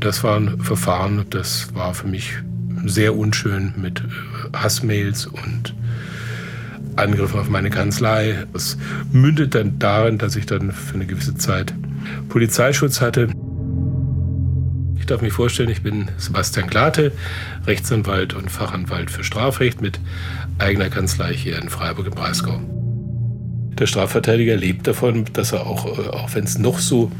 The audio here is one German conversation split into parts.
Das war ein Verfahren, das war für mich sehr unschön mit äh, Hassmails und Angriffen auf meine Kanzlei. Das mündet dann darin, dass ich dann für eine gewisse Zeit Polizeischutz hatte. Ich darf mich vorstellen, ich bin Sebastian Glate, Rechtsanwalt und Fachanwalt für Strafrecht mit eigener Kanzlei hier in Freiburg im Breisgau. Der Strafverteidiger lebt davon, dass er auch, äh, auch wenn es noch so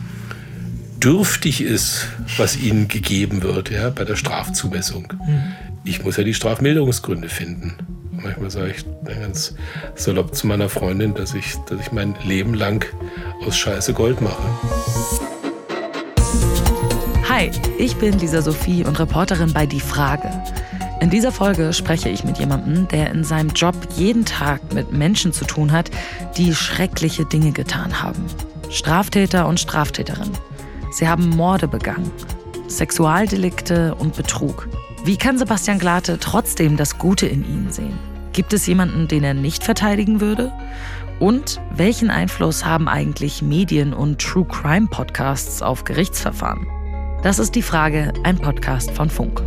dürftig ist, was ihnen gegeben wird ja, bei der Strafzumessung. Mhm. Ich muss ja die Strafmilderungsgründe finden. Manchmal sage ich ganz salopp zu meiner Freundin, dass ich, dass ich mein Leben lang aus Scheiße Gold mache. Hi, ich bin Lisa Sophie und Reporterin bei Die Frage. In dieser Folge spreche ich mit jemandem, der in seinem Job jeden Tag mit Menschen zu tun hat, die schreckliche Dinge getan haben. Straftäter und Straftäterinnen. Sie haben Morde begangen, Sexualdelikte und Betrug. Wie kann Sebastian Glate trotzdem das Gute in ihnen sehen? Gibt es jemanden, den er nicht verteidigen würde? Und welchen Einfluss haben eigentlich Medien und True Crime Podcasts auf Gerichtsverfahren? Das ist die Frage, ein Podcast von Funk.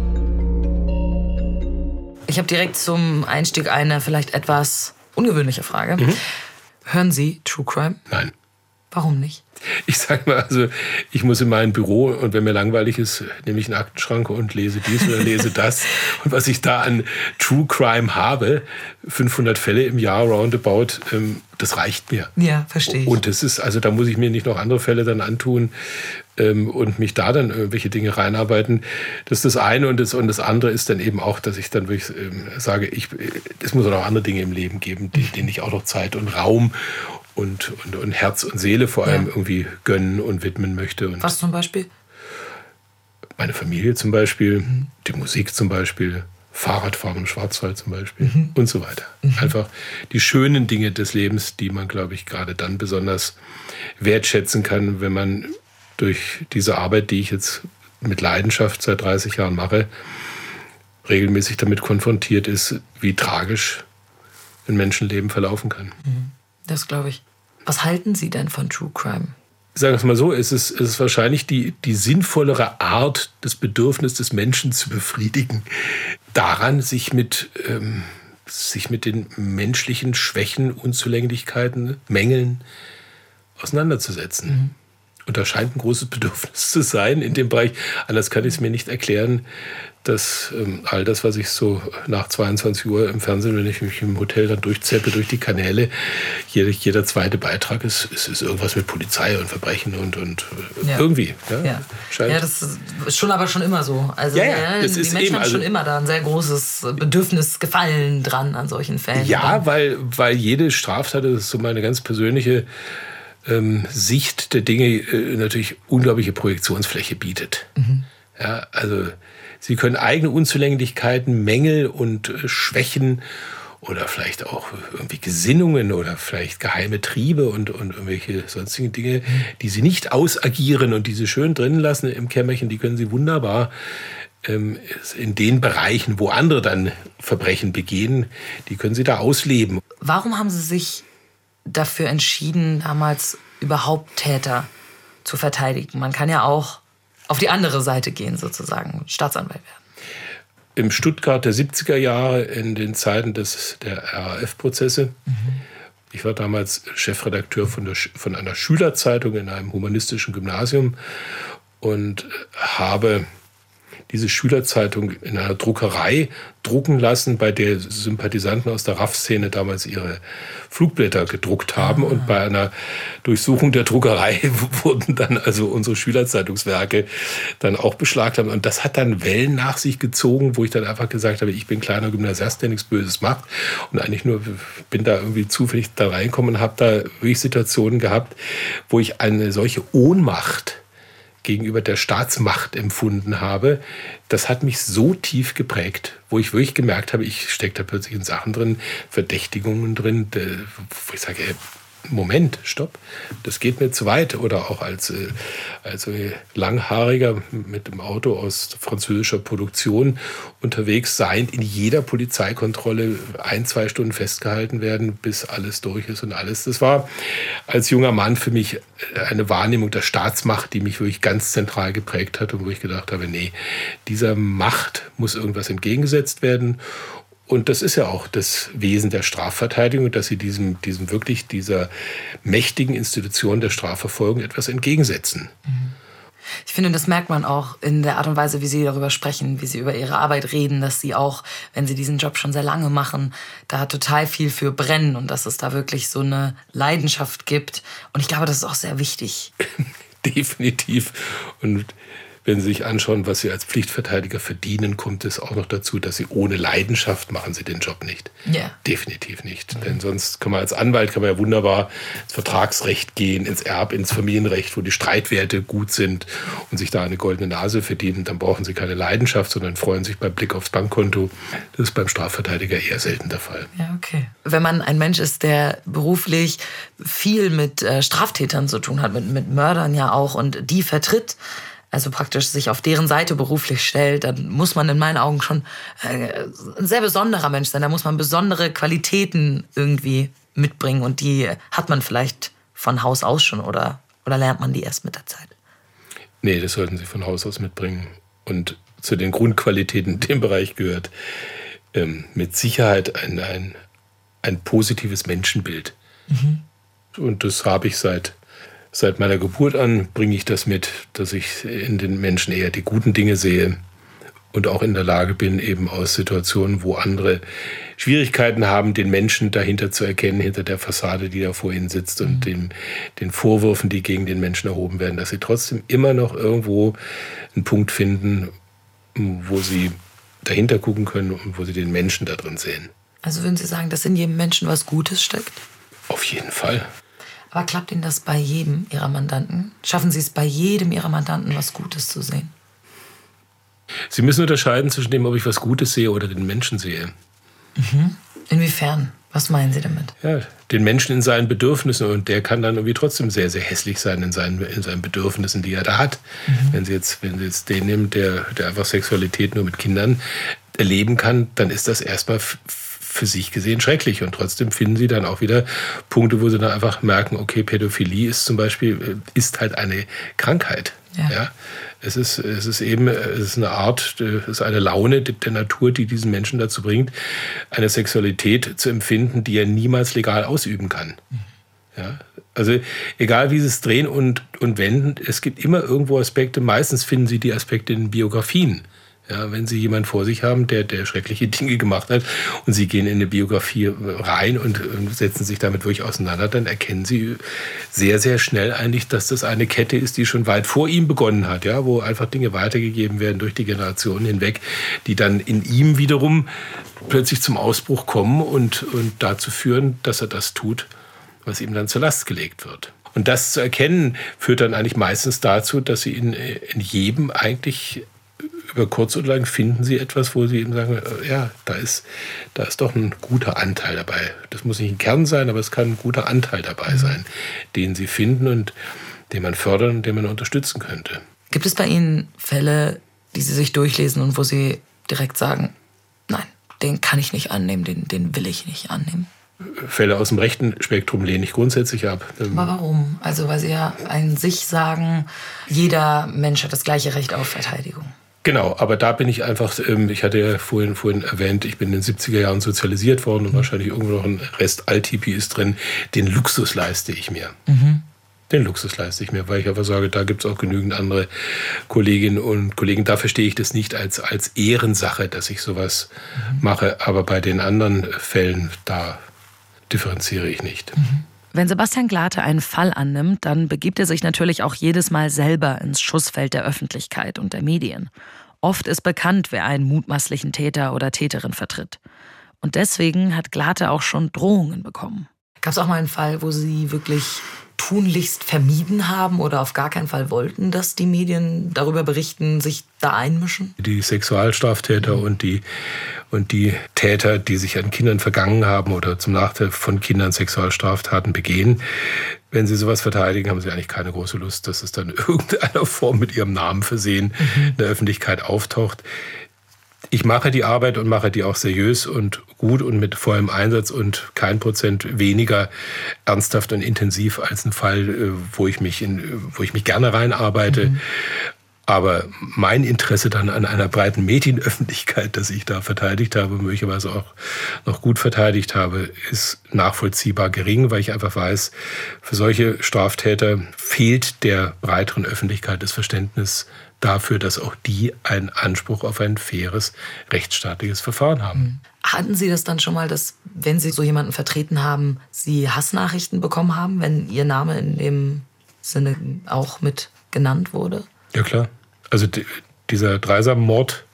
Ich habe direkt zum Einstieg eine vielleicht etwas ungewöhnliche Frage. Mhm. Hören Sie True Crime? Nein. Warum nicht? Ich sag mal, also ich muss in mein Büro und wenn mir langweilig ist, nehme ich einen Aktenschrank und lese dies oder lese das. Und was ich da an True Crime habe, 500 Fälle im Jahr roundabout, ähm, das reicht mir. Ja, verstehe ich. Und das ist, also da muss ich mir nicht noch andere Fälle dann antun ähm, und mich da dann irgendwelche Dinge reinarbeiten. Das ist das eine und das, und das andere ist dann eben auch, dass ich dann wirklich ähm, sage, ich, es muss auch noch andere Dinge im Leben geben, denen ich auch noch Zeit und Raum und, und, und Herz und Seele vor allem ja. irgendwie gönnen und widmen möchte. Und Was zum Beispiel? Meine Familie zum Beispiel, mhm. die Musik zum Beispiel, Fahrradfahren im Schwarzwald zum Beispiel mhm. und so weiter. Mhm. Einfach die schönen Dinge des Lebens, die man, glaube ich, gerade dann besonders wertschätzen kann, wenn man durch diese Arbeit, die ich jetzt mit Leidenschaft seit 30 Jahren mache, regelmäßig damit konfrontiert ist, wie tragisch ein Menschenleben verlaufen kann. Mhm. Das glaube ich. Was halten Sie denn von True Crime? Sagen wir es mal so, es ist, es ist wahrscheinlich die, die sinnvollere Art, das Bedürfnis des Menschen zu befriedigen, daran, sich mit, ähm, sich mit den menschlichen Schwächen, Unzulänglichkeiten, Mängeln auseinanderzusetzen. Mhm. Und da scheint ein großes Bedürfnis zu sein in dem Bereich. Anders kann ich es mir nicht erklären, dass ähm, all das, was ich so nach 22 Uhr im Fernsehen, wenn ich mich im Hotel dann durchzeppe durch die Kanäle, jeder, jeder zweite Beitrag ist, ist, ist, irgendwas mit Polizei und Verbrechen und, und äh, ja. irgendwie. Ja, ja. ja, das ist schon aber schon immer so. Also ja, ja, das die ist Menschen eben, haben also, schon immer da ein sehr großes Bedürfnis, Gefallen dran an solchen Fällen. Ja, weil, weil jede Straftat, das ist so meine ganz persönliche ähm, Sicht der Dinge, äh, natürlich unglaubliche Projektionsfläche bietet. Mhm. Ja, also Sie können eigene Unzulänglichkeiten, Mängel und äh, Schwächen oder vielleicht auch irgendwie Gesinnungen oder vielleicht geheime Triebe und, und irgendwelche sonstigen Dinge, die sie nicht ausagieren und die sie schön drin lassen im Kämmerchen, die können sie wunderbar ähm, in den Bereichen, wo andere dann Verbrechen begehen, die können sie da ausleben. Warum haben Sie sich dafür entschieden, damals überhaupt Täter zu verteidigen? Man kann ja auch auf die andere Seite gehen, sozusagen, Staatsanwalt werden? Im Stuttgart der 70er Jahre, in den Zeiten des, der RAF-Prozesse. Mhm. Ich war damals Chefredakteur von, der, von einer Schülerzeitung in einem humanistischen Gymnasium und habe diese Schülerzeitung in einer Druckerei drucken lassen, bei der Sympathisanten aus der RAF-Szene damals ihre Flugblätter gedruckt haben. Und bei einer Durchsuchung der Druckerei wurden dann also unsere Schülerzeitungswerke dann auch beschlagt haben. Und das hat dann Wellen nach sich gezogen, wo ich dann einfach gesagt habe, ich bin kleiner Gymnasiast, der nichts Böses macht. Und eigentlich nur bin da irgendwie zufällig da reinkommen und habe da wirklich Situationen gehabt, wo ich eine solche Ohnmacht gegenüber der Staatsmacht empfunden habe, das hat mich so tief geprägt, wo ich wirklich gemerkt habe, ich stecke da plötzlich in Sachen drin, Verdächtigungen drin, wo ich sage, Moment, stopp, das geht mir zu weit. Oder auch als, äh, als Langhaariger mit dem Auto aus französischer Produktion unterwegs sein, in jeder Polizeikontrolle ein, zwei Stunden festgehalten werden, bis alles durch ist und alles. Das war als junger Mann für mich eine Wahrnehmung der Staatsmacht, die mich wirklich ganz zentral geprägt hat und wo ich gedacht habe, nee, dieser Macht muss irgendwas entgegengesetzt werden. Und das ist ja auch das Wesen der Strafverteidigung, dass sie diesem, diesem wirklich dieser mächtigen Institution der Strafverfolgung etwas entgegensetzen. Ich finde, das merkt man auch in der Art und Weise, wie Sie darüber sprechen, wie Sie über Ihre Arbeit reden, dass Sie auch, wenn Sie diesen Job schon sehr lange machen, da total viel für brennen und dass es da wirklich so eine Leidenschaft gibt. Und ich glaube, das ist auch sehr wichtig. Definitiv. Und wenn Sie sich anschauen, was Sie als Pflichtverteidiger verdienen, kommt es auch noch dazu, dass Sie ohne Leidenschaft machen Sie den Job nicht. Ja. Definitiv nicht. Mhm. Denn sonst kann man als Anwalt kann man ja wunderbar ins Vertragsrecht gehen, ins Erb, ins Familienrecht, wo die Streitwerte gut sind und sich da eine goldene Nase verdienen. Dann brauchen Sie keine Leidenschaft, sondern freuen sich beim Blick aufs Bankkonto. Das ist beim Strafverteidiger eher selten der Fall. Ja, okay. Wenn man ein Mensch ist, der beruflich viel mit äh, Straftätern zu tun hat, mit, mit Mördern ja auch und die vertritt, also praktisch sich auf deren Seite beruflich stellt, dann muss man in meinen Augen schon äh, ein sehr besonderer Mensch sein. Da muss man besondere Qualitäten irgendwie mitbringen und die hat man vielleicht von Haus aus schon oder, oder lernt man die erst mit der Zeit? Nee, das sollten Sie von Haus aus mitbringen. Und zu den Grundqualitäten in dem Bereich gehört ähm, mit Sicherheit ein, ein, ein positives Menschenbild. Mhm. Und das habe ich seit Seit meiner Geburt an bringe ich das mit, dass ich in den Menschen eher die guten Dinge sehe und auch in der Lage bin, eben aus Situationen, wo andere Schwierigkeiten haben, den Menschen dahinter zu erkennen, hinter der Fassade, die da vor ihnen sitzt und mhm. den, den Vorwürfen, die gegen den Menschen erhoben werden, dass sie trotzdem immer noch irgendwo einen Punkt finden, wo sie dahinter gucken können und wo sie den Menschen da drin sehen. Also würden Sie sagen, dass in jedem Menschen was Gutes steckt? Auf jeden Fall. Aber klappt Ihnen das bei jedem Ihrer Mandanten? Schaffen Sie es bei jedem Ihrer Mandanten, was Gutes zu sehen? Sie müssen unterscheiden zwischen dem, ob ich was Gutes sehe oder den Menschen sehe. Mhm. Inwiefern? Was meinen Sie damit? Ja, den Menschen in seinen Bedürfnissen und der kann dann irgendwie trotzdem sehr, sehr hässlich sein in seinen, in seinen Bedürfnissen, die er da hat. Mhm. Wenn Sie jetzt, wenn Sie jetzt den nehmen, der, der einfach Sexualität nur mit Kindern erleben kann, dann ist das erstmal für sich gesehen schrecklich. Und trotzdem finden sie dann auch wieder Punkte, wo sie dann einfach merken, okay, Pädophilie ist zum Beispiel, äh, ist halt eine Krankheit. Ja. ja. Es, ist, es ist eben es ist eine Art, es ist eine Laune der Natur, die diesen Menschen dazu bringt, eine Sexualität zu empfinden, die er niemals legal ausüben kann. Mhm. Ja, also egal wie sie es drehen und, und wenden, es gibt immer irgendwo Aspekte, meistens finden sie die Aspekte in Biografien. Ja, wenn Sie jemanden vor sich haben, der, der schreckliche Dinge gemacht hat und Sie gehen in eine Biografie rein und, setzen sich damit wirklich auseinander, dann erkennen Sie sehr, sehr schnell eigentlich, dass das eine Kette ist, die schon weit vor ihm begonnen hat, ja, wo einfach Dinge weitergegeben werden durch die Generationen hinweg, die dann in ihm wiederum plötzlich zum Ausbruch kommen und, und dazu führen, dass er das tut, was ihm dann zur Last gelegt wird. Und das zu erkennen, führt dann eigentlich meistens dazu, dass sie in, in jedem eigentlich über kurz oder lang finden sie etwas, wo sie eben sagen, äh, ja, da ist, da ist doch ein guter Anteil dabei. Das muss nicht ein Kern sein, aber es kann ein guter Anteil dabei mhm. sein, den sie finden und den man fördern und den man unterstützen könnte. Gibt es bei Ihnen Fälle, die Sie sich durchlesen und wo Sie direkt sagen, nein, den kann ich nicht annehmen, den, den will ich nicht annehmen? Fälle aus dem rechten Spektrum lehne ich grundsätzlich ab. Aber warum? Also weil Sie ja an sich sagen, jeder Mensch hat das gleiche Recht auf Verteidigung. Genau, aber da bin ich einfach, ähm, ich hatte ja vorhin, vorhin erwähnt, ich bin in den 70er Jahren sozialisiert worden und mhm. wahrscheinlich irgendwo noch ein Rest Altipi ist drin. Den Luxus leiste ich mir. Mhm. Den Luxus leiste ich mir, weil ich aber sage, da gibt es auch genügend andere Kolleginnen und Kollegen. Da verstehe ich das nicht als, als Ehrensache, dass ich sowas mhm. mache. Aber bei den anderen Fällen, da differenziere ich nicht. Mhm. Wenn Sebastian Glate einen Fall annimmt, dann begibt er sich natürlich auch jedes Mal selber ins Schussfeld der Öffentlichkeit und der Medien. Oft ist bekannt, wer einen mutmaßlichen Täter oder Täterin vertritt. Und deswegen hat Glate auch schon Drohungen bekommen. Gab es auch mal einen Fall, wo Sie wirklich tunlichst vermieden haben oder auf gar keinen Fall wollten, dass die Medien darüber berichten, sich da einmischen? Die Sexualstraftäter und die Und die Täter, die sich an Kindern vergangen haben oder zum Nachteil von Kindern Sexualstraftaten begehen, wenn sie sowas verteidigen, haben sie eigentlich keine große Lust, dass es dann in irgendeiner Form mit ihrem Namen versehen mhm. in der Öffentlichkeit auftaucht. Ich mache die Arbeit und mache die auch seriös und gut und mit vollem Einsatz und kein Prozent weniger ernsthaft und intensiv als ein Fall, äh, wo ich mich, in, wo ich mich gerne reinarbeite. Mhm. Aber mein Interesse dann an einer breiten Medienöffentlichkeit, das ich da verteidigt habe, möglicherweise auch noch gut verteidigt habe, ist nachvollziehbar gering, weil ich einfach weiß, für solche Straftäter fehlt der breiteren Öffentlichkeit das Verständnis dafür, dass auch die einen Anspruch auf ein faires, rechtsstaatliches Verfahren haben. Mhm. Hatten Sie das dann schon mal, dass, wenn Sie so jemanden vertreten haben, Sie Hassnachrichten bekommen haben, wenn Ihr Name in dem Sinne auch mit genannt wurde? Ja, klar. Also dieser Dreisammord,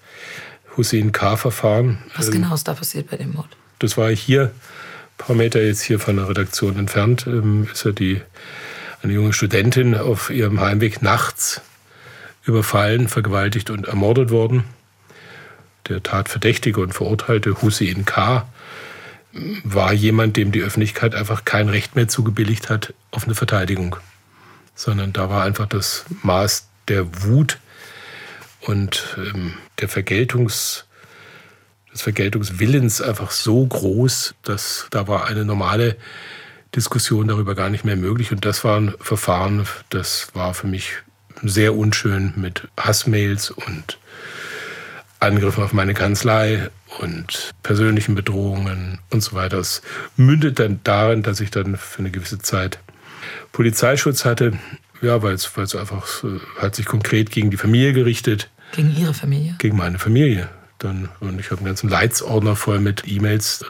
Hussein K-Verfahren. Was ähm, genau ist da passiert bei dem Mord? Das war hier, ein paar Meter jetzt hier von der Redaktion entfernt, ähm, ist ja die, eine junge Studentin auf ihrem Heimweg nachts überfallen, vergewaltigt und ermordet worden. Der Tatverdächtige und Verurteilte Hussein K. war jemand, dem die Öffentlichkeit einfach kein Recht mehr zugebilligt hat auf eine Verteidigung. Sondern da war einfach das Maß der Wut und ähm, der Vergeltungs, des Vergeltungswillens einfach so groß, dass da war eine normale Diskussion darüber gar nicht mehr möglich. Und das war ein Verfahren, das war für mich sehr unschön mit Hassmails und Angriffen auf meine Kanzlei und persönlichen Bedrohungen und so weiter. Es mündet dann darin, dass ich dann für eine gewisse Zeit Polizeischutz hatte. Ja, weil es, einfach hat sich konkret gegen die Familie gerichtet. Gegen Ihre Familie? Gegen meine Familie. Dann, und ich habe einen ganzen Leitsordner voll mit E-Mails.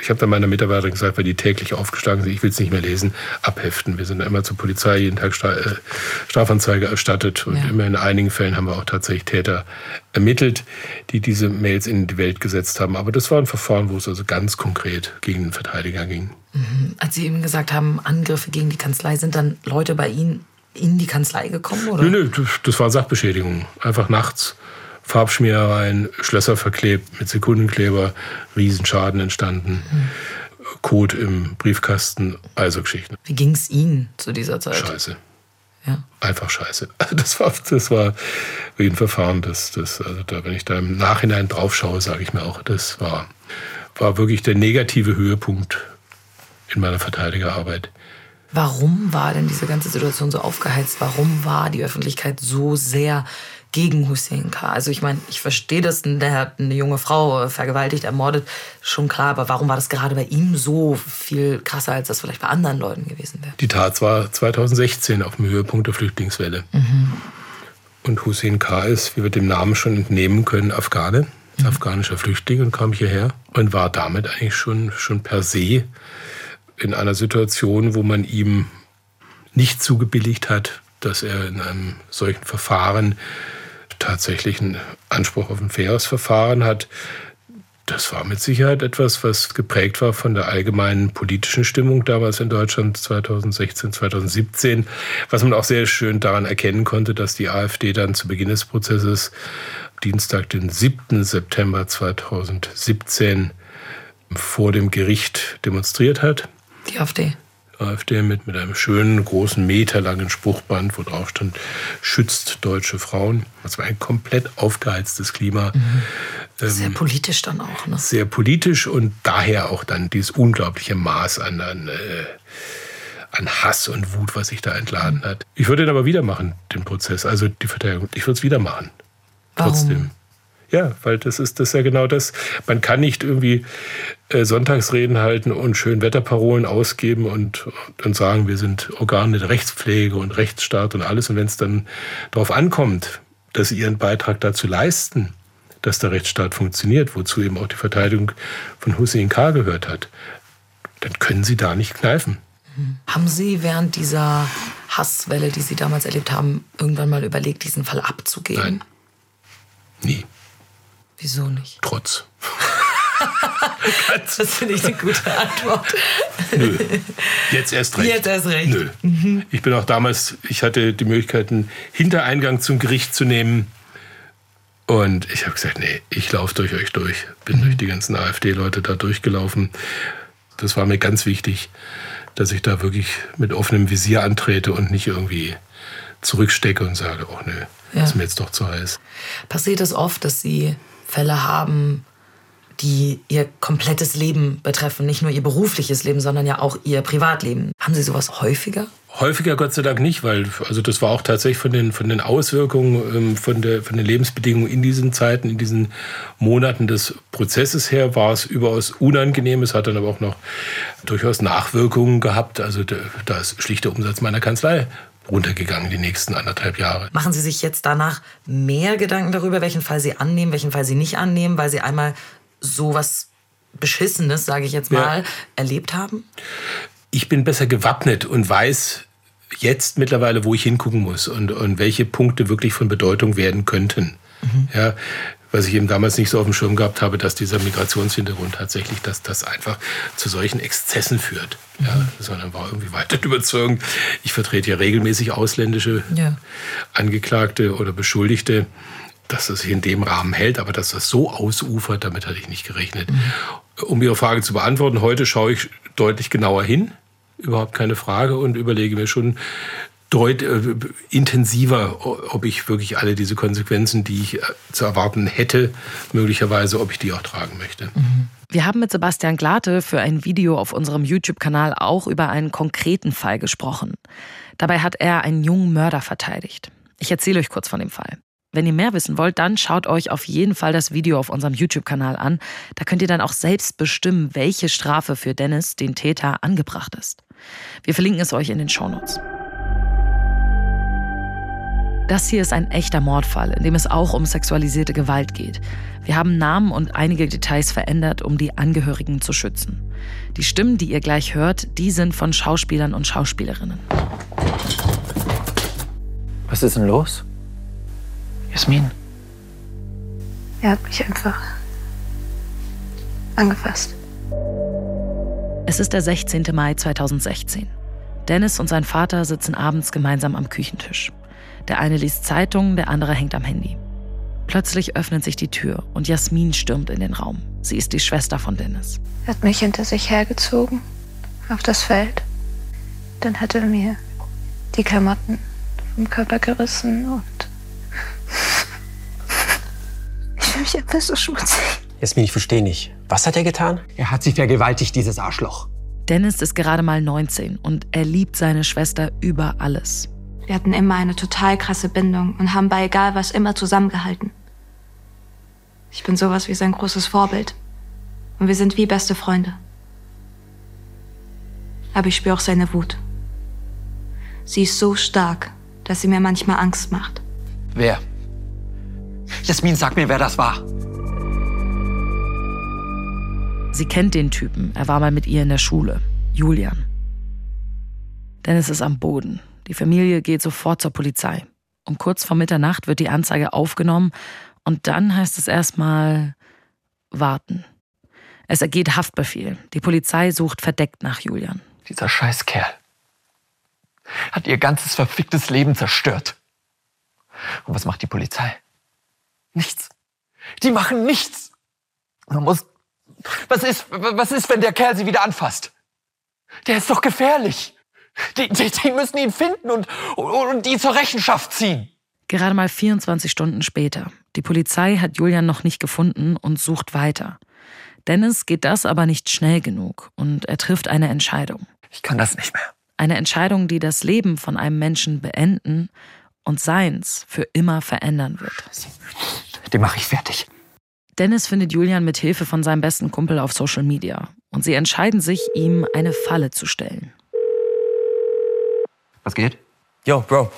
Ich habe dann meiner Mitarbeiterin gesagt, weil die täglich aufgeschlagen sind, ich will es nicht mehr lesen, abheften. Wir sind immer zur Polizei, jeden Tag äh, Strafanzeige erstattet. Und ja. immer in einigen Fällen haben wir auch tatsächlich Täter ermittelt, die diese Mails in die Welt gesetzt haben. Aber das war ein Verfahren, wo es also ganz konkret gegen den Verteidiger ging. Mhm. Als Sie eben gesagt haben, Angriffe gegen die Kanzlei, sind dann Leute bei Ihnen in die Kanzlei gekommen? Oder? Nö, nö, das war Sachbeschädigung. Einfach nachts Farbschmierereien, Schlösser verklebt mit Sekundenkleber, Riesenschaden entstanden. Mhm. Code im Briefkasten, also Geschichten. Wie ging es Ihnen zu dieser Zeit? Scheiße. Ja. Einfach scheiße. Das war, das war wie ein Verfahren, das, das, also da, wenn ich da im Nachhinein drauf schaue, sage ich mir auch, das war, war wirklich der negative Höhepunkt in meiner Verteidigerarbeit. Warum war denn diese ganze Situation so aufgeheizt? Warum war die Öffentlichkeit so sehr gegen Hussein K. Also ich meine, ich verstehe das, der hat eine junge Frau vergewaltigt, ermordet, schon klar, aber warum war das gerade bei ihm so viel krasser, als das vielleicht bei anderen Leuten gewesen wäre? Die Tat war 2016 auf dem Höhepunkt der Flüchtlingswelle. Mhm. Und Hussein K. ist, wie wir dem Namen schon entnehmen können, Afghane, mhm. afghanischer Flüchtling und kam hierher und war damit eigentlich schon, schon per se in einer Situation, wo man ihm nicht zugebilligt hat, dass er in einem solchen Verfahren tatsächlich einen Anspruch auf ein faires Verfahren hat, das war mit Sicherheit etwas, was geprägt war von der allgemeinen politischen Stimmung damals in Deutschland 2016, 2017, was man auch sehr schön daran erkennen konnte, dass die AfD dann zu Beginn des Prozesses Dienstag, den 7. September 2017 vor dem Gericht demonstriert hat. Die AfD. AfD mit, mit einem schönen, großen, meterlangen Spruchband, wo drauf stand, schützt deutsche Frauen. Das war ein komplett aufgeheiztes Klima. Mhm. Sehr ähm, politisch dann auch. Ne? Sehr politisch und daher auch dann dieses unglaubliche Maß an, an, äh, an Hass und Wut, was sich da entladen mhm. hat. Ich würde ihn aber wieder machen, den Prozess, also die Verteidigung. Ich würde es wieder machen. Warum? Trotzdem. Ja, weil das ist das ist ja genau das. Man kann nicht irgendwie äh, Sonntagsreden halten und schön Wetterparolen ausgeben und, und sagen, wir sind Organe der Rechtspflege und Rechtsstaat und alles. Und wenn es dann darauf ankommt, dass sie ihren Beitrag dazu leisten, dass der Rechtsstaat funktioniert, wozu eben auch die Verteidigung von Hussein K. gehört hat, dann können sie da nicht kneifen. Haben Sie während dieser Hasswelle, die Sie damals erlebt haben, irgendwann mal überlegt, diesen Fall abzugeben? Nein. Nie. Wieso nicht? Trotz. das finde ich eine gute Antwort. Nö. Jetzt erst recht. Jetzt erst recht. Nö. Mhm. Ich bin auch damals, ich hatte die Möglichkeit, einen Hintereingang zum Gericht zu nehmen. Und ich habe gesagt, nee, ich laufe durch euch durch. Bin durch die ganzen AfD-Leute da durchgelaufen. Das war mir ganz wichtig, dass ich da wirklich mit offenem Visier antrete und nicht irgendwie zurückstecke und sage, oh nö, ja. ist mir jetzt doch zu heiß. Passiert es oft, dass Sie Fälle haben, die Ihr komplettes Leben betreffen, nicht nur Ihr berufliches Leben, sondern ja auch Ihr Privatleben? Haben Sie sowas häufiger? Häufiger Gott sei Dank nicht, weil also das war auch tatsächlich von den, von den Auswirkungen, ähm, von, der, von den Lebensbedingungen in diesen Zeiten, in diesen Monaten des Prozesses her, war es überaus unangenehm. Es hat dann aber auch noch durchaus Nachwirkungen gehabt. Also da ist schlicht der Umsatz meiner Kanzlei runtergegangen die nächsten anderthalb Jahre. Machen Sie sich jetzt danach mehr Gedanken darüber, welchen Fall Sie annehmen, welchen Fall Sie nicht annehmen, weil Sie einmal sowas Beschissenes, sage ich jetzt mal, ja. erlebt haben? ich bin besser gewappnet und weiß jetzt mittlerweile, wo ich hingucken muss und, und welche Punkte wirklich von Bedeutung werden könnten. Mhm. Ja, was ich eben damals nicht so auf dem Schirm gehabt habe, dass dieser Migrationshintergrund tatsächlich, dass das einfach zu solchen Exzessen führt. Mhm. Ja, sondern war irgendwie weiter überzeugend. Ich vertrete ja regelmäßig ausländische ja. Angeklagte oder Beschuldigte, dass das sich in dem Rahmen hält, aber dass das so ausufert, damit hatte ich nicht gerechnet. Mhm. Um Ihre Frage zu beantworten, heute schaue ich deutlich genauer hin überhaupt keine Frage und überlege mir schon deut, äh, intensiver, ob ich wirklich alle diese Konsequenzen, die ich äh, zu erwarten hätte, möglicherweise, ob ich die auch tragen möchte. Mhm. Wir haben mit Sebastian Glate für ein Video auf unserem YouTube-Kanal auch über einen konkreten Fall gesprochen. Dabei hat er einen jungen Mörder verteidigt. Ich erzähle euch kurz von dem Fall. Wenn ihr mehr wissen wollt, dann schaut euch auf jeden Fall das Video auf unserem YouTube-Kanal an. Da könnt ihr dann auch selbst bestimmen, welche Strafe für Dennis, den Täter, angebracht ist. Wir verlinken es euch in den Shownotes. Das hier ist ein echter Mordfall, in dem es auch um sexualisierte Gewalt geht. Wir haben Namen und einige Details verändert, um die Angehörigen zu schützen. Die Stimmen, die ihr gleich hört, die sind von Schauspielern und Schauspielerinnen. Was ist denn los? Jasmin? Er hat mich einfach angefasst. Es ist der 16. Mai 2016. Dennis und sein Vater sitzen abends gemeinsam am Küchentisch. Der eine liest Zeitungen, der andere hängt am Handy. Plötzlich öffnet sich die Tür und Jasmin stürmt in den Raum. Sie ist die Schwester von Dennis. Er hat mich hinter sich hergezogen, auf das Feld. Dann hat er mir die Klamotten vom Körper gerissen und. Ich fühle mich einfach so schmutzig. Jasmin, ich verstehe nicht. Was hat er getan? Er hat sie vergewaltigt, dieses Arschloch. Dennis ist gerade mal 19 und er liebt seine Schwester über alles. Wir hatten immer eine total krasse Bindung und haben bei egal was immer zusammengehalten. Ich bin sowas wie sein großes Vorbild. Und wir sind wie beste Freunde. Aber ich spüre auch seine Wut. Sie ist so stark, dass sie mir manchmal Angst macht. Wer? Jasmin, sag mir, wer das war. Sie kennt den Typen. Er war mal mit ihr in der Schule. Julian. Dennis ist am Boden. Die Familie geht sofort zur Polizei. Um kurz vor Mitternacht wird die Anzeige aufgenommen und dann heißt es erstmal warten. Es ergeht Haftbefehl. Die Polizei sucht verdeckt nach Julian. Dieser Scheißkerl hat ihr ganzes verficktes Leben zerstört. Und was macht die Polizei? Nichts. Die machen nichts. Man muss was ist, was ist, wenn der Kerl sie wieder anfasst? Der ist doch gefährlich. Die, die, die müssen ihn finden und, und ihn zur Rechenschaft ziehen. Gerade mal 24 Stunden später. Die Polizei hat Julian noch nicht gefunden und sucht weiter. Dennis geht das aber nicht schnell genug und er trifft eine Entscheidung. Ich kann das nicht mehr. Eine Entscheidung, die das Leben von einem Menschen beenden und seins für immer verändern wird. Den mache ich fertig. Dennis findet Julian mit Hilfe von seinem besten Kumpel auf Social Media und sie entscheiden sich, ihm eine Falle zu stellen. Was geht? Yo, Bro,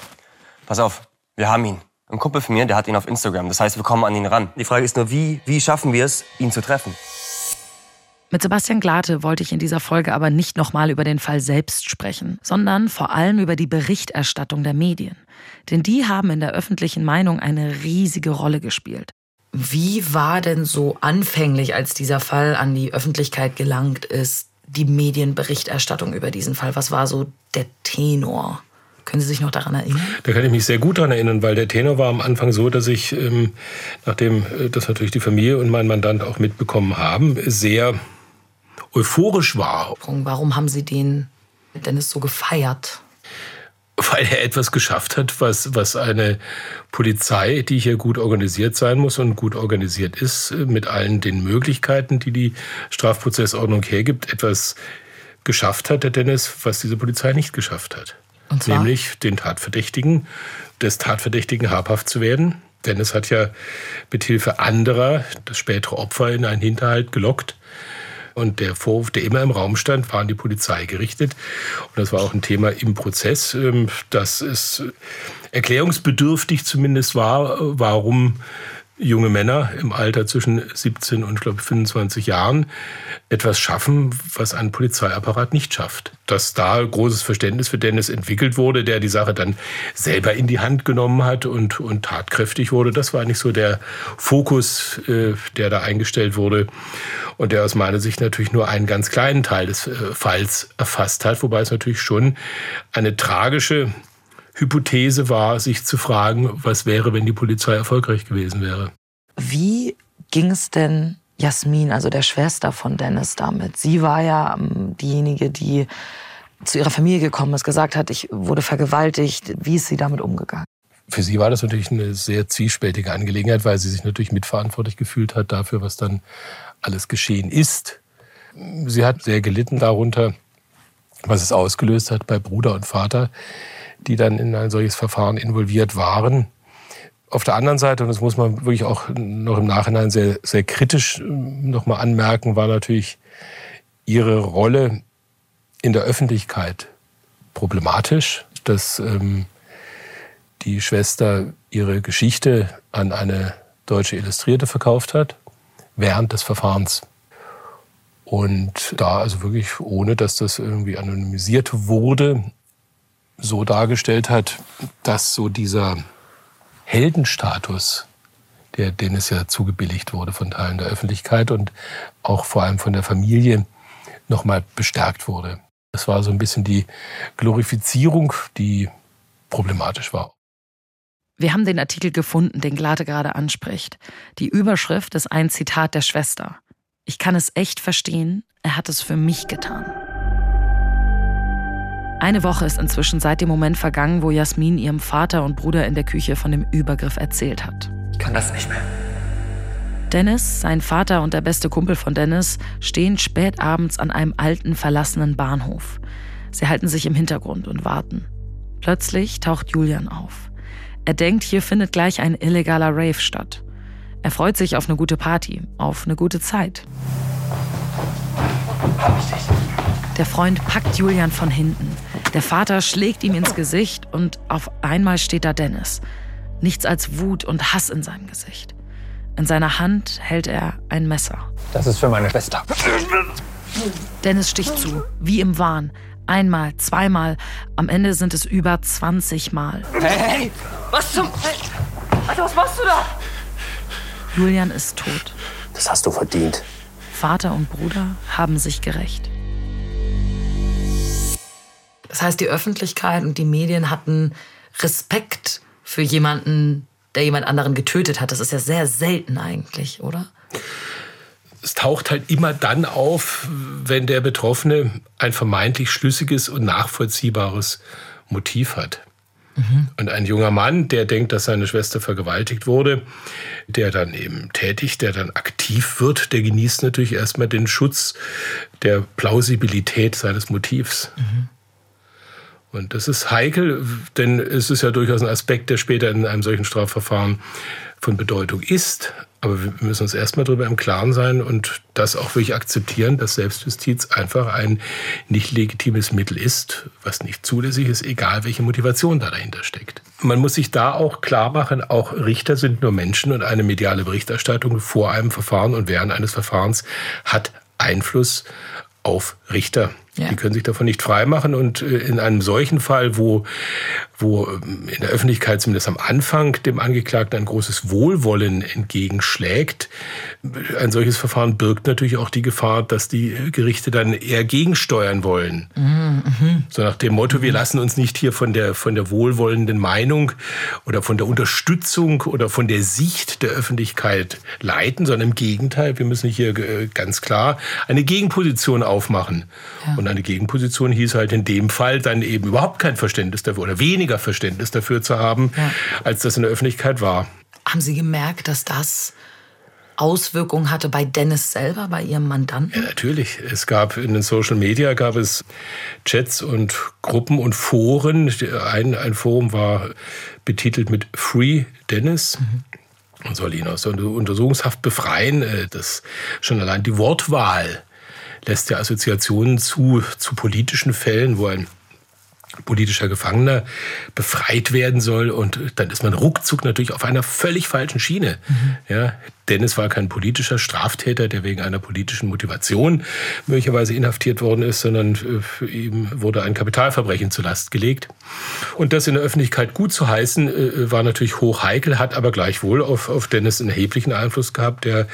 pass auf, wir haben ihn. Ein Kumpel von mir, der hat ihn auf Instagram. Das heißt, wir kommen an ihn ran. Die Frage ist nur, wie, wie schaffen wir es, ihn zu treffen? Mit Sebastian Glate wollte ich in dieser Folge aber nicht nochmal über den Fall selbst sprechen, sondern vor allem über die Berichterstattung der Medien. Denn die haben in der öffentlichen Meinung eine riesige Rolle gespielt. Wie war denn so anfänglich, als dieser Fall an die Öffentlichkeit gelangt ist, die Medienberichterstattung über diesen Fall? Was war so der Tenor? Können Sie sich noch daran erinnern? Da kann ich mich sehr gut daran erinnern, weil der Tenor war am Anfang so, dass ich, ähm, nachdem äh, das natürlich die Familie und mein Mandant auch mitbekommen haben, sehr euphorisch war. Warum haben Sie den Dennis so gefeiert? Weil er etwas geschafft hat, was, was eine Polizei, die hier gut organisiert sein muss und gut organisiert ist, mit allen den Möglichkeiten, die die Strafprozessordnung hergibt, etwas geschafft hat, der Dennis, was diese Polizei nicht geschafft hat. Nämlich den Tatverdächtigen, des Tatverdächtigen habhaft zu werden. Dennis hat ja mit Hilfe anderer das spätere Opfer in einen Hinterhalt gelockt und der Vorwurf, der immer im Raum stand, war an die Polizei gerichtet. Und das war auch ein Thema im Prozess, ähm, dass es erklärungsbedürftig zumindest war, warum junge Männer im Alter zwischen 17 und, glaube 25 Jahren etwas schaffen, was ein Polizeiapparat nicht schafft. Dass da großes Verständnis für Dennis entwickelt wurde, der die Sache dann selber in die Hand genommen hat und, und tatkräftig wurde, das war nicht so der Fokus, äh, der da eingestellt wurde und der aus meiner Sicht natürlich nur einen ganz kleinen Teil des äh, Falls erfasst hat, wobei es natürlich schon eine tragische Hypothese war, sich zu fragen, was wäre, wenn die Polizei erfolgreich gewesen wäre. Wie ging es denn Jasmin, also der Schwester von Dennis, damit? Sie war ja ähm, diejenige, die zu ihrer Familie gekommen ist, gesagt hat, ich wurde vergewaltigt. Wie ist sie damit umgegangen? Für sie war das natürlich eine sehr zwiespältige Angelegenheit, weil sie sich natürlich mitverantwortlich gefühlt hat dafür, was dann alles geschehen ist. Sie hat sehr gelitten darunter, was es ausgelöst hat bei Bruder und Vater, die dann in ein solches Verfahren involviert waren. Auf der anderen Seite, und das muss man wirklich auch noch im Nachhinein sehr, sehr kritisch ähm, nochmal anmerken, war natürlich ihre Rolle in der Öffentlichkeit problematisch, dass ähm, die Schwester ihre Geschichte an eine deutsche Illustrierte verkauft hat, während des Verfahrens. Und da also wirklich, ohne dass das irgendwie anonymisiert wurde, so dargestellt hat, dass so dieser Heldenstatus, der Dennis ja zugebilligt wurde von Teilen der Öffentlichkeit und auch vor allem von der Familie, nochmal bestärkt wurde. Das war so ein bisschen die Glorifizierung, die problematisch war. Wir haben den Artikel gefunden, den Glade gerade anspricht. Die Überschrift ist ein Zitat der Schwester. Ich kann es echt verstehen, er hat es für mich getan. Eine Woche ist inzwischen seit dem Moment vergangen, wo Jasmin ihrem Vater und Bruder in der Küche von dem Übergriff erzählt hat. Ich kann das nicht mehr. Dennis, sein Vater und der beste Kumpel von Dennis stehen spät abends an einem alten, verlassenen Bahnhof. Sie halten sich im Hintergrund und warten. Plötzlich taucht Julian auf. Er denkt, hier findet gleich ein illegaler Rave statt. Er freut sich auf eine gute Party, auf eine gute Zeit. Hab ich dich. Der Freund packt Julian von hinten. Der Vater schlägt ihm ins Gesicht und auf einmal steht da Dennis. Nichts als Wut und Hass in seinem Gesicht. In seiner Hand hält er ein Messer. Das ist für meine Schwester. Dennis sticht zu, wie im Wahn. Einmal, zweimal, am Ende sind es über 20 Mal. Hey, hey, was zum... Alter, was machst du da? Julian ist tot. Das hast du verdient. Vater und Bruder haben sich gerecht. Das heißt, die Öffentlichkeit und die Medien hatten Respekt für jemanden, der jemand anderen getötet hat. Das ist ja sehr selten eigentlich, oder? Es taucht halt immer dann auf, wenn der Betroffene ein vermeintlich schlüssiges und nachvollziehbares Motiv hat. Mhm. Und ein junger Mann, der denkt, dass seine Schwester vergewaltigt wurde, der dann eben tätig, der dann aktiv wird, der genießt natürlich erstmal den Schutz der Plausibilität seines Motivs. Mhm. Und das ist heikel, denn es ist ja durchaus ein Aspekt, der später in einem solchen Strafverfahren von Bedeutung ist. Aber wir müssen uns erstmal darüber im Klaren sein und das auch wirklich akzeptieren, dass Selbstjustiz einfach ein nicht legitimes Mittel ist, was nicht zulässig ist, egal welche Motivation da dahinter steckt. Man muss sich da auch klar machen, auch Richter sind nur Menschen und eine mediale Berichterstattung vor einem Verfahren und während eines Verfahrens hat Einfluss auf Richter. Ja. Die können sich davon nicht freimachen. Und äh, in einem solchen Fall, wo, wo ähm, in der Öffentlichkeit zumindest am Anfang dem Angeklagten ein großes Wohlwollen entgegenschlägt. Ein solches Verfahren birgt natürlich auch die Gefahr, dass die Gerichte dann eher gegensteuern wollen. Mhm. So nach dem Motto, wir lassen uns nicht hier von der, von der wohlwollenden Meinung oder von der Unterstützung oder von der Sicht der Öffentlichkeit leiten, sondern im Gegenteil, wir müssen hier äh, ganz klar eine Gegenposition aufmachen. Ja. Und eine Gegenposition hieß halt in dem Fall dann eben überhaupt kein Verständnis dafür oder weniger Verständnis dafür zu haben, ja. als das in der Öffentlichkeit war. Haben Sie gemerkt, dass das Auswirkungen hatte bei Dennis selber, bei Ihrem Mandanten? Ja, natürlich. Es gab in den Social Media gab es Chats und Gruppen und Foren. Ein, ein Forum war betitelt mit Free Dennis. Mhm und soll ihn aus der Untersuchungshaft befreien. Äh, das schon allein die Wortwahl lässt ja Assoziationen zu, zu politischen Fällen, wo ein politischer Gefangener befreit werden soll. Und dann ist man ruckzuck natürlich auf einer völlig falschen Schiene. Mhm. Ja, Dennis war kein politischer Straftäter, der wegen einer politischen Motivation möglicherweise inhaftiert worden ist, sondern äh, ihm wurde ein Kapitalverbrechen zur Last gelegt. Und das in der Öffentlichkeit gut zu heißen, äh, war natürlich hoch heikel, hat aber gleichwohl auf, auf Dennis einen erheblichen Einfluss gehabt, der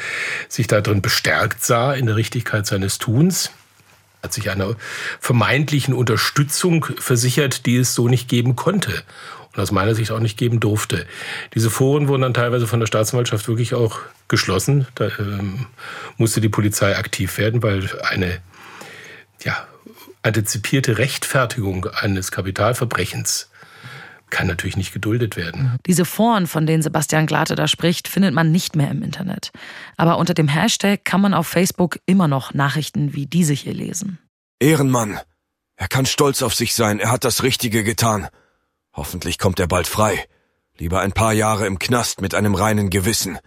sich darin bestärkt sah in der Richtigkeit seines Tuns hat sich einer vermeintlichen Unterstützung versichert, die es so nicht geben konnte und aus meiner Sicht auch nicht geben durfte. Diese Foren wurden dann teilweise von der Staatsanwaltschaft wirklich auch geschlossen. Da ähm, musste die Polizei aktiv werden, weil eine ja, antizipierte Rechtfertigung eines Kapitalverbrechens kann natürlich nicht geduldet werden. Diese Foren, von denen Sebastian Glate da spricht, findet man nicht mehr im Internet. Aber unter dem Hashtag kann man auf Facebook immer noch Nachrichten wie diese hier lesen. Ehrenmann. Er kann stolz auf sich sein, er hat das Richtige getan. Hoffentlich kommt er bald frei. Lieber ein paar Jahre im Knast mit einem reinen Gewissen.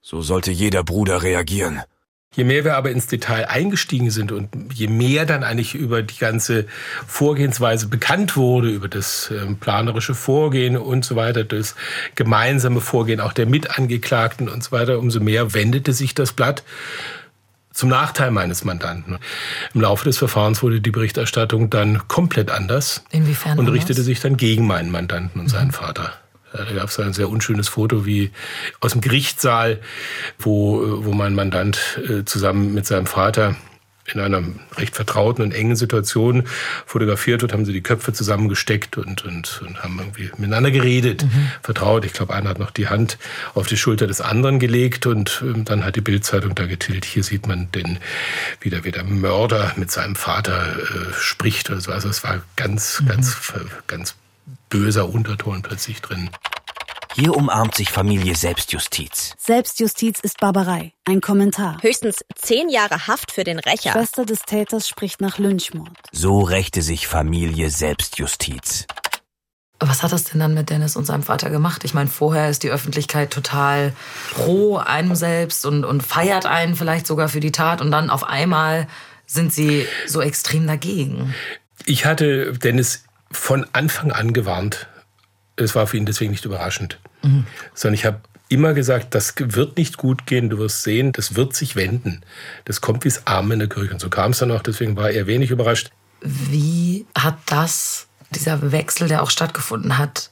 So sollte jeder Bruder reagieren. Je mehr wir aber ins Detail eingestiegen sind und je mehr dann eigentlich über die ganze Vorgehensweise bekannt wurde, über das ähm, planerische Vorgehen und so weiter, das gemeinsame Vorgehen auch der Mitangeklagten und so weiter, umso mehr wendete sich das Blatt zum Nachteil meines Mandanten. Im Laufe des Verfahrens wurde die Berichterstattung dann komplett anders Inwiefern und richtete sich dann gegen meinen Mandanten und seinen mhm. Vater. Da gab es ein sehr unschönes Foto wie aus dem Gerichtssaal, wo, wo mein Mandant äh, zusammen mit seinem Vater in einer recht vertrauten und engen Situation fotografiert wird, haben sie die Köpfe zusammengesteckt und, und, und haben irgendwie miteinander geredet, mhm. vertraut. Ich glaube, einer hat noch die Hand auf die Schulter des anderen gelegt und ähm, dann hat die Bildzeitung da getitelt. Hier sieht man den, wie der, wie der Mörder mit seinem Vater äh, spricht oder so. Also es war ganz, mhm. ganz, ganz böser Unterton plötzlich drin. Hier umarmt sich Familie Selbstjustiz. Selbstjustiz ist Barbarei. Ein Kommentar. Höchstens zehn Jahre Haft für den Rächer. Schwester des Täters spricht nach Lynchmord. So rächte sich Familie Selbstjustiz. Was hat das denn dann mit Dennis und seinem Vater gemacht? Ich meine, vorher ist die Öffentlichkeit total pro einem selbst und, und feiert einen vielleicht sogar für die Tat und dann auf einmal sind sie so extrem dagegen. Ich hatte Dennis von Anfang an gewarnt. Es war für ihn deswegen nicht überraschend. Mhm. Sondern ich habe immer gesagt, das wird nicht gut gehen, du wirst sehen, das wird sich wenden. Das kommt wie es Arme in der Kirche. Und so kam es dann auch, deswegen war er wenig überrascht. Wie hat das, dieser Wechsel, der auch stattgefunden hat,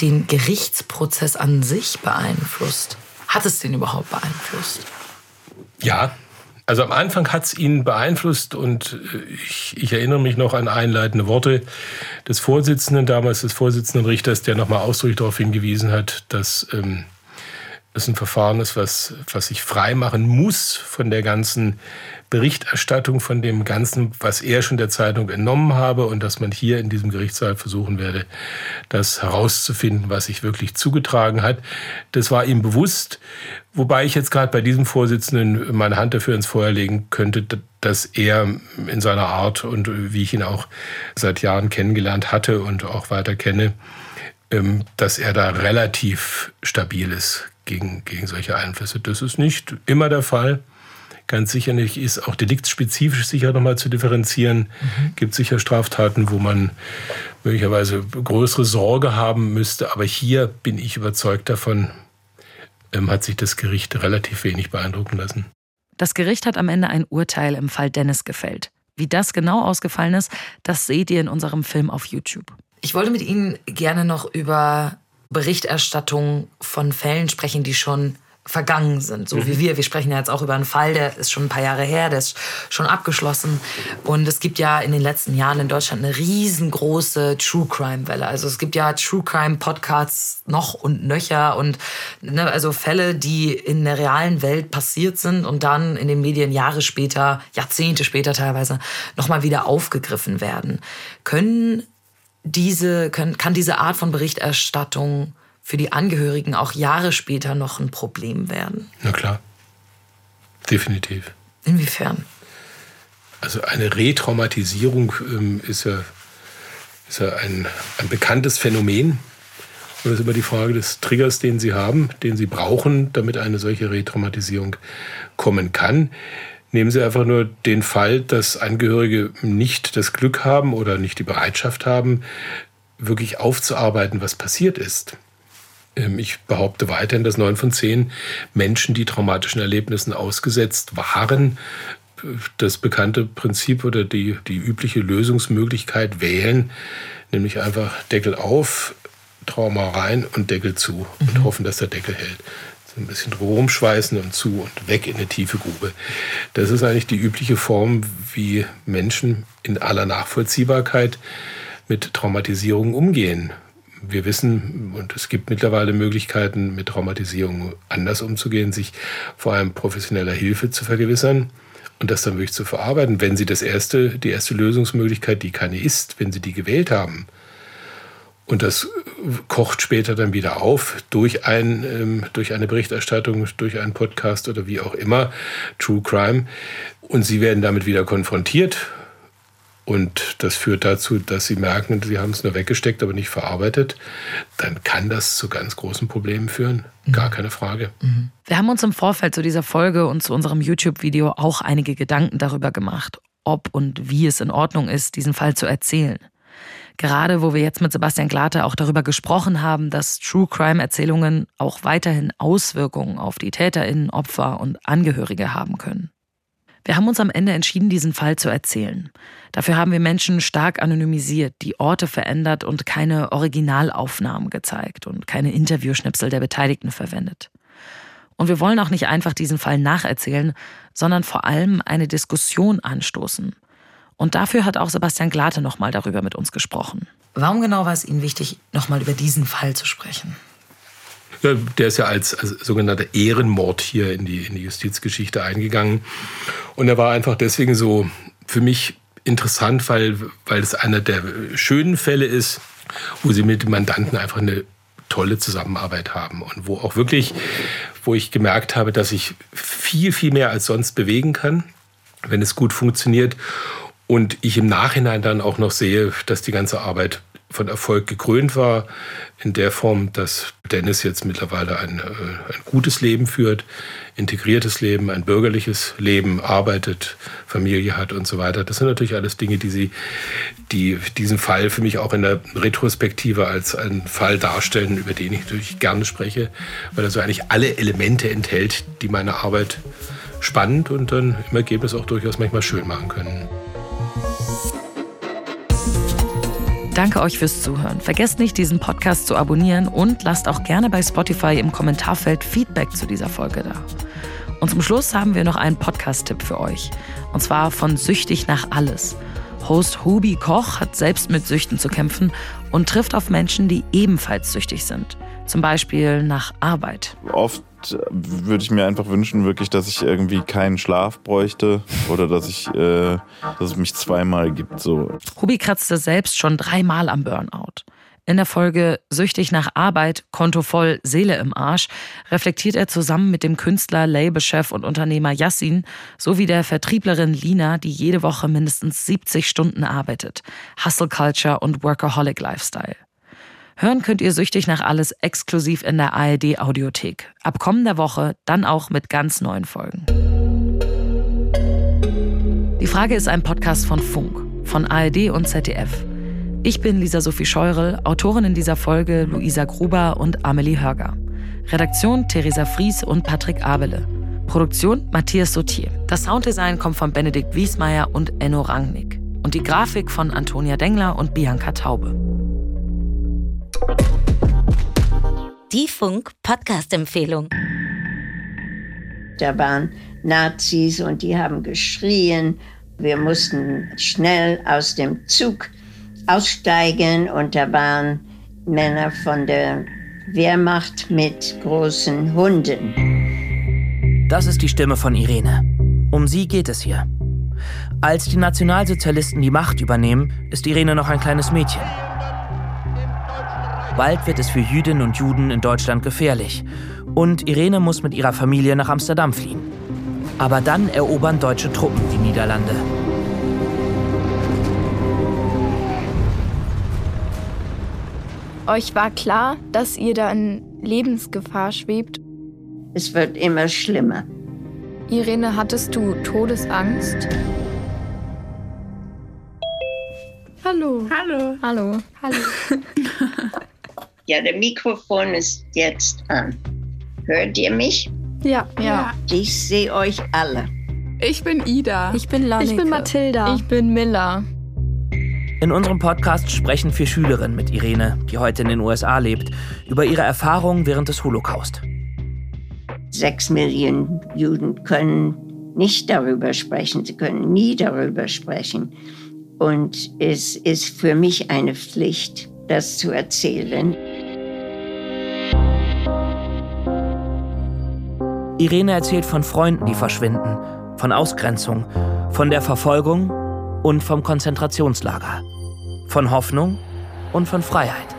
den Gerichtsprozess an sich beeinflusst? Hat es den überhaupt beeinflusst? Ja, also am Anfang hat es ihn beeinflusst und äh, ich, ich, erinnere mich noch an einleitende Worte des Vorsitzenden, damals des Vorsitzenden Richters, der nochmal ausdrücklich darauf hingewiesen hat, dass ähm, es ein Verfahren ist, was, was sich frei machen muss von der ganzen Berichterstattung, von dem Ganzen, was er schon der Zeitung entnommen habe und dass man hier in diesem Gerichtssaal versuchen werde, das herauszufinden, was sich wirklich zugetragen hat. Das war ihm bewusst, wobei ich jetzt gerade bei diesem Vorsitzenden meine Hand dafür ins Feuer legen könnte, dass er in seiner Art und wie ich ihn auch seit Jahren kennengelernt hatte und auch weiter kenne, ähm, dass er da relativ stabil ist gegen, gegen solche Einflüsse. Das ist nicht immer der Fall. Ganz sicher nicht, ist auch deliktsspezifisch sicher nochmal zu differenzieren. Mhm. Gibt sicher Straftaten, wo man möglicherweise größere Sorge haben müsste. Aber hier bin ich überzeugt davon, ähm, hat sich das Gericht relativ wenig beeindrucken lassen. Das Gericht hat am Ende ein Urteil im Fall Dennis gefällt. Wie das genau ausgefallen ist, das seht ihr in unserem Film auf YouTube. Ich wollte mit Ihnen gerne noch über Berichterstattung von Fällen sprechen, die schon vergangen sind, so mhm. wie wir. Wir sprechen ja jetzt auch über einen Fall, der ist schon ein paar Jahre her, der ist schon abgeschlossen. Und es gibt ja in den letzten Jahren in Deutschland eine riesengroße True Crime Welle. Also es gibt ja True Crime Podcasts noch und nöcher und ne, also Fälle, die in der realen Welt passiert sind und dann in den Medien Jahre später, Jahrzehnte später teilweise nochmal wieder aufgegriffen werden. Können diese, können, kann diese Art von Berichterstattung für die Angehörigen auch Jahre später noch ein Problem werden. Na klar, definitiv. Inwiefern? Also eine Retraumatisierung ähm, ist ja, ist ja ein, ein bekanntes Phänomen. Und das ist immer die Frage des Triggers, den Sie haben, den Sie brauchen, damit eine solche Retraumatisierung kommen kann. Nehmen Sie einfach nur den Fall, dass Angehörige nicht das Glück haben oder nicht die Bereitschaft haben, wirklich aufzuarbeiten, was passiert ist. Ähm, ich behaupte weiterhin, dass neun von zehn Menschen, die traumatischen Erlebnissen ausgesetzt waren, das bekannte Prinzip oder die, die übliche Lösungsmöglichkeit wählen, nämlich einfach Deckel auf, Trauma rein und Deckel zu und mhm. hoffen, dass der Deckel hält. So ein bisschen rumschweißen und zu und weg in eine tiefe Grube. Das ist eigentlich die übliche Form, wie Menschen in aller Nachvollziehbarkeit mit Traumatisierung umgehen wir wissen, und es gibt mittlerweile Möglichkeiten, mit Traumatisierung anders umzugehen, sich vor allem professioneller Hilfe zu vergewissern und das dann wirklich zu verarbeiten. Wenn Sie das erste, die erste Lösungsmöglichkeit, die keine ist, wenn Sie die gewählt haben, und das kocht später dann wieder auf durch, ein, ähm, durch eine Berichterstattung, durch einen Podcast oder wie auch immer, True Crime. Und Sie werden damit wieder konfrontiert und das führt dazu, dass sie merken, sie haben es nur weggesteckt, aber nicht verarbeitet, dann kann das zu ganz großen Problemen führen. Gar keine Frage. Mhm. Wir haben uns im Vorfeld zu dieser Folge und zu unserem YouTube-Video auch einige Gedanken darüber gemacht, ob und wie es in Ordnung ist, diesen Fall zu erzählen. Gerade wo wir jetzt mit Sebastian Glate auch darüber gesprochen haben, dass True Crime-Erzählungen auch weiterhin Auswirkungen auf die TäterInnen, Opfer und Angehörige haben können. Wir haben uns am Ende entschieden, diesen Fall zu erzählen. Dafür haben wir Menschen stark anonymisiert, die Orte verändert und keine Originalaufnahmen gezeigt und keine Interviewschnipsel der Beteiligten verwendet. Und wir wollen auch nicht einfach diesen Fall nacherzählen, sondern vor allem eine Diskussion anstoßen. Und dafür hat auch Sebastian Glate nochmal darüber mit uns gesprochen. Warum genau war es Ihnen wichtig, nochmal über diesen Fall zu sprechen? Der ist ja als, als sogenannter Ehrenmord hier in die, in die Justizgeschichte eingegangen. Und er war einfach deswegen so für mich interessant, weil, weil es einer der schönen Fälle ist, wo sie mit dem Mandanten einfach eine tolle Zusammenarbeit haben und wo auch wirklich, wo ich gemerkt habe, dass ich viel, viel mehr als sonst bewegen kann, wenn es gut funktioniert. Und ich im Nachhinein dann auch noch sehe, dass die ganze Arbeit von Erfolg gekrönt war, in der Form, dass Dennis jetzt mittlerweile ein, äh, ein gutes Leben führt, integriertes Leben, ein bürgerliches Leben, arbeitet, Familie hat und so weiter. Das sind natürlich alles Dinge, die sie, die diesen Fall für mich auch in der Retrospektive als einen Fall darstellen, über den ich natürlich gerne spreche, weil er so eigentlich alle Elemente enthält, die meine Arbeit spannend und dann im Ergebnis auch durchaus manchmal schön machen können. Danke euch fürs Zuhören. Vergesst nicht, diesen Podcast zu abonnieren und lasst auch gerne bei Spotify im Kommentarfeld Feedback zu dieser Folge da. Und zum Schluss haben wir noch einen Podcast-Tipp für euch. Und zwar von Süchtig nach Alles. Host Hubi Koch hat selbst mit Süchten zu kämpfen und trifft auf Menschen, die ebenfalls süchtig sind. Zum Beispiel nach Arbeit. Oft würde ich mir einfach wünschen, wirklich, dass ich irgendwie keinen Schlaf bräuchte oder dass ich, äh, dass es mich zweimal gibt. So. Ruby kratzte selbst schon dreimal am Burnout. In der Folge Süchtig nach Arbeit, Konto voll, Seele im Arsch reflektiert er zusammen mit dem Künstler, Labelchef und Unternehmer Yassin sowie der Vertrieblerin Lina, die jede Woche mindestens 70 Stunden arbeitet. Hustle Culture und Workaholic Lifestyle. Hören könnt ihr süchtig nach alles exklusiv in der ARD Audiothek. Ab kommender Woche dann auch mit ganz neuen Folgen. Die Frage ist ein Podcast von Funk, von ARD und ZDF. Ich bin Lisa Sophie Scheurel, Autorin in dieser Folge Luisa Gruber und Amelie Hörger. Redaktion Theresa Fries und Patrick Abele. Produktion Matthias Sautier. Das Sounddesign kommt von Benedikt Wiesmeier und Enno Rangnick. Und die Grafik von Antonia Dengler und Bianca Taube. Die Funk-Podcast-Empfehlung. Da waren Nazis und die haben geschrien. Wir mussten schnell aus dem Zug aussteigen und da waren Männer von der Wehrmacht mit großen Hunden. Das ist die Stimme von Irene. Um sie geht es hier. Als die Nationalsozialisten die Macht übernehmen, ist Irene noch ein kleines Mädchen. Bald wird es für Jüdinnen und Juden in Deutschland gefährlich. Und Irene muss mit ihrer Familie nach Amsterdam fliehen. Aber dann erobern deutsche Truppen die Niederlande. Euch war klar, dass ihr da in Lebensgefahr schwebt? Es wird immer schlimmer. Irene, hattest du Todesangst? Hallo. Hallo. Hallo. Hallo. Ja, der Mikrofon ist jetzt an. Hört ihr mich? Ja. Ja. Ich sehe euch alle. Ich bin Ida. Ich bin Lanneke. Ich bin Mathilda. Ich bin Miller. In unserem Podcast sprechen vier Schülerinnen mit Irene, die heute in den USA lebt, über ihre Erfahrungen während des Holocaust. Sechs Millionen Juden können nicht darüber sprechen, sie können nie darüber sprechen. Und es ist für mich eine Pflicht, das zu erzählen. Irene erzählt von Freunden, die verschwinden, von Ausgrenzung, von der Verfolgung und vom Konzentrationslager, von Hoffnung und von Freiheit.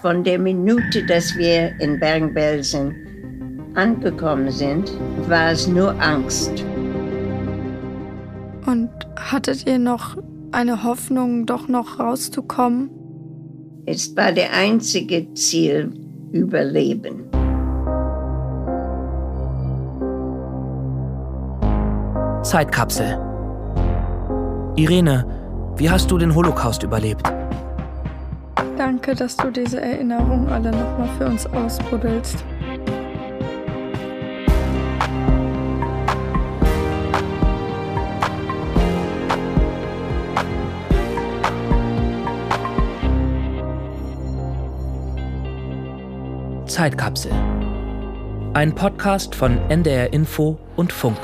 Von der Minute, dass wir in Bergen-Belsen angekommen sind, war es nur Angst. Und hattet ihr noch eine Hoffnung, doch noch rauszukommen? Es war der einzige Ziel, Überleben. Zeitkapsel. Irene, wie hast du den Holocaust überlebt? Danke, dass du diese Erinnerungen alle nochmal für uns ausbuddelst. Zeitkapsel. Ein Podcast von NDR Info und Funk.